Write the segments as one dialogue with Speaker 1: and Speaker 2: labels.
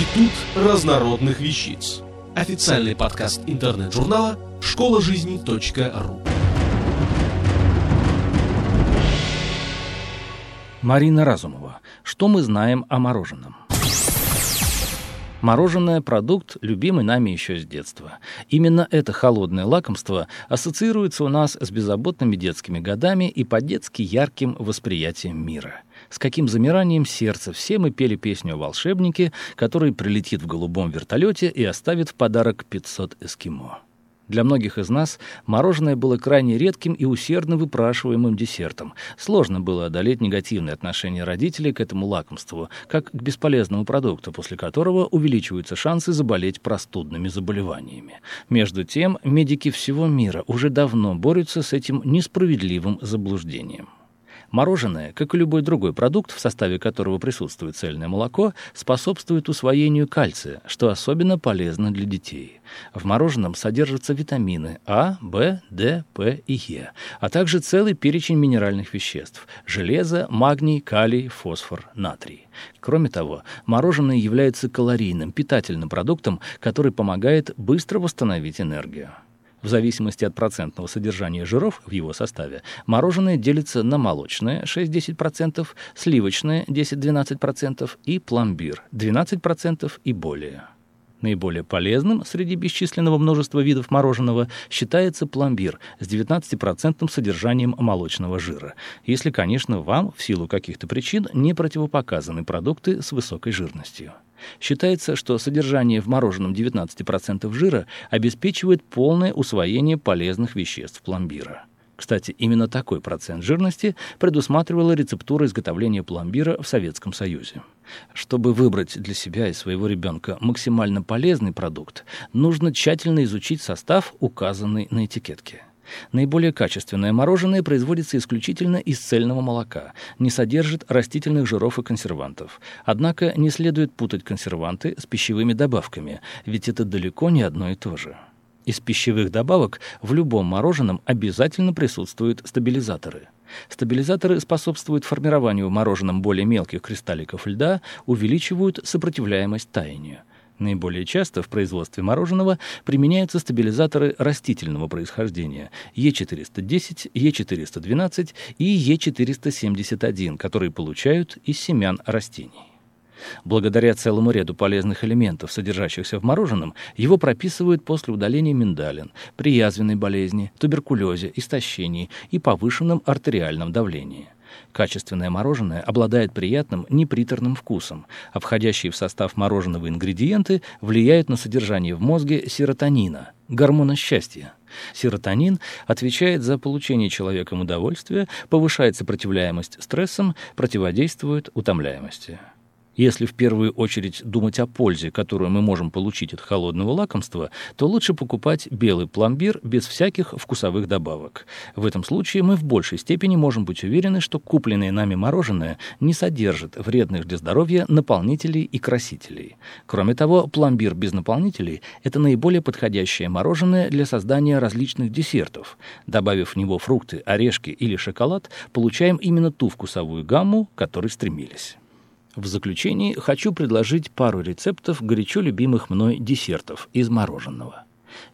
Speaker 1: Институт разнородных вещиц. Официальный подкаст интернет-журнала школа жизни.ру.
Speaker 2: Марина Разумова. Что мы знаем о мороженом? Мороженое – продукт, любимый нами еще с детства. Именно это холодное лакомство ассоциируется у нас с беззаботными детскими годами и по-детски ярким восприятием мира. С каким замиранием сердца все мы пели песню о волшебнике, который прилетит в голубом вертолете и оставит в подарок 500 эскимо. Для многих из нас мороженое было крайне редким и усердно выпрашиваемым десертом. Сложно было одолеть негативное отношение родителей к этому лакомству, как к бесполезному продукту, после которого увеличиваются шансы заболеть простудными заболеваниями. Между тем, медики всего мира уже давно борются с этим несправедливым заблуждением. Мороженое, как и любой другой продукт, в составе которого присутствует цельное молоко, способствует усвоению кальция, что особенно полезно для детей. В мороженом содержатся витамины А, В, Д, П и Е, а также целый перечень минеральных веществ – железо, магний, калий, фосфор, натрий. Кроме того, мороженое является калорийным, питательным продуктом, который помогает быстро восстановить энергию. В зависимости от процентного содержания жиров в его составе, мороженое делится на молочное 6-10%, сливочное 10-12% и пломбир 12% и более. Наиболее полезным среди бесчисленного множества видов мороженого считается пломбир с 19% содержанием молочного жира, если, конечно, вам в силу каких-то причин не противопоказаны продукты с высокой жирностью. Считается, что содержание в мороженом 19% жира обеспечивает полное усвоение полезных веществ пломбира. Кстати, именно такой процент жирности предусматривала рецептура изготовления пломбира в Советском Союзе. Чтобы выбрать для себя и своего ребенка максимально полезный продукт, нужно тщательно изучить состав, указанный на этикетке. Наиболее качественное мороженое производится исключительно из цельного молока, не содержит растительных жиров и консервантов. Однако не следует путать консерванты с пищевыми добавками, ведь это далеко не одно и то же. Из пищевых добавок в любом мороженом обязательно присутствуют стабилизаторы. Стабилизаторы способствуют формированию в мороженом более мелких кристалликов льда, увеличивают сопротивляемость таянию. Наиболее часто в производстве мороженого применяются стабилизаторы растительного происхождения Е410, Е412 и Е471, которые получают из семян растений. Благодаря целому ряду полезных элементов, содержащихся в мороженом, его прописывают после удаления миндалин, при язвенной болезни, туберкулезе, истощении и повышенном артериальном давлении. Качественное мороженое обладает приятным неприторным вкусом, а входящие в состав мороженого ингредиенты влияют на содержание в мозге серотонина, гормона счастья. Серотонин отвечает за получение человеком удовольствия, повышает сопротивляемость стрессам, противодействует утомляемости. Если в первую очередь думать о пользе, которую мы можем получить от холодного лакомства, то лучше покупать белый пломбир без всяких вкусовых добавок. В этом случае мы в большей степени можем быть уверены, что купленное нами мороженое не содержит вредных для здоровья наполнителей и красителей. Кроме того, пломбир без наполнителей – это наиболее подходящее мороженое для создания различных десертов. Добавив в него фрукты, орешки или шоколад, получаем именно ту вкусовую гамму, к которой стремились. В заключении хочу предложить пару рецептов горячо любимых мной десертов из мороженого.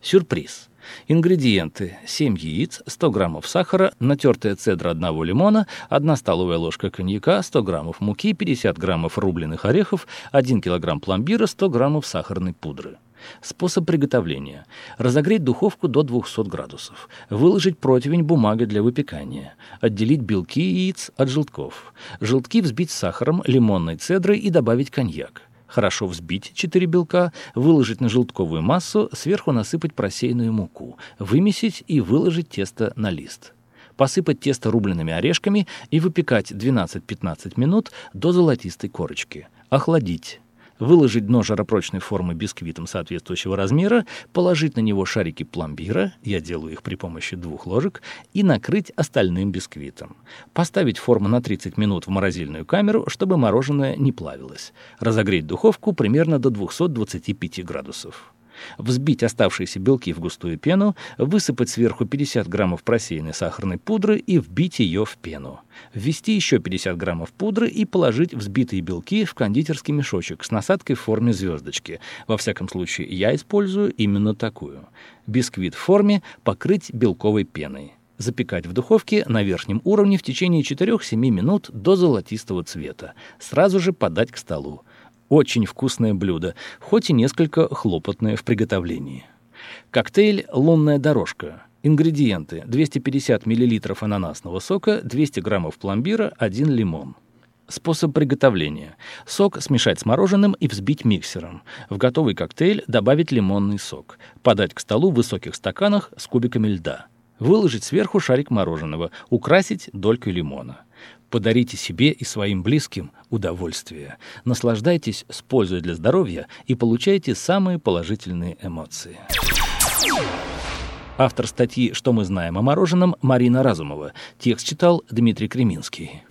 Speaker 2: Сюрприз. Ингредиенты. 7 яиц, 100 граммов сахара, натертая цедра одного лимона, 1 столовая ложка коньяка, 100 граммов муки, 50 граммов рубленых орехов, 1 килограмм пломбира, 100 граммов сахарной пудры. Способ приготовления. Разогреть духовку до 200 градусов. Выложить противень бумаги для выпекания. Отделить белки яиц от желтков. Желтки взбить с сахаром, лимонной цедрой и добавить коньяк. Хорошо взбить 4 белка, выложить на желтковую массу, сверху насыпать просеянную муку, вымесить и выложить тесто на лист. Посыпать тесто рубленными орешками и выпекать 12-15 минут до золотистой корочки. Охладить выложить дно жаропрочной формы бисквитом соответствующего размера, положить на него шарики пломбира, я делаю их при помощи двух ложек, и накрыть остальным бисквитом. Поставить форму на 30 минут в морозильную камеру, чтобы мороженое не плавилось. Разогреть духовку примерно до 225 градусов. Взбить оставшиеся белки в густую пену, высыпать сверху 50 граммов просеянной сахарной пудры и вбить ее в пену. Ввести еще 50 граммов пудры и положить взбитые белки в кондитерский мешочек с насадкой в форме звездочки. Во всяком случае, я использую именно такую. Бисквит в форме покрыть белковой пеной. Запекать в духовке на верхнем уровне в течение 4-7 минут до золотистого цвета. Сразу же подать к столу. Очень вкусное блюдо, хоть и несколько хлопотное в приготовлении. Коктейль «Лунная дорожка». Ингредиенты. 250 мл ананасного сока, 200 граммов пломбира, 1 лимон. Способ приготовления. Сок смешать с мороженым и взбить миксером. В готовый коктейль добавить лимонный сок. Подать к столу в высоких стаканах с кубиками льда. Выложить сверху шарик мороженого. Украсить долькой лимона. Подарите себе и своим близким удовольствие. Наслаждайтесь с пользой для здоровья и получайте самые положительные эмоции. Автор статьи «Что мы знаем о мороженом» Марина Разумова. Текст читал Дмитрий Креминский.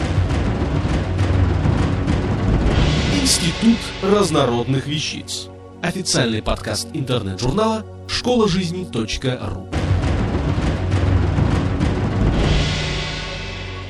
Speaker 1: Институт разнородных вещиц. Официальный подкаст интернет-журнала школа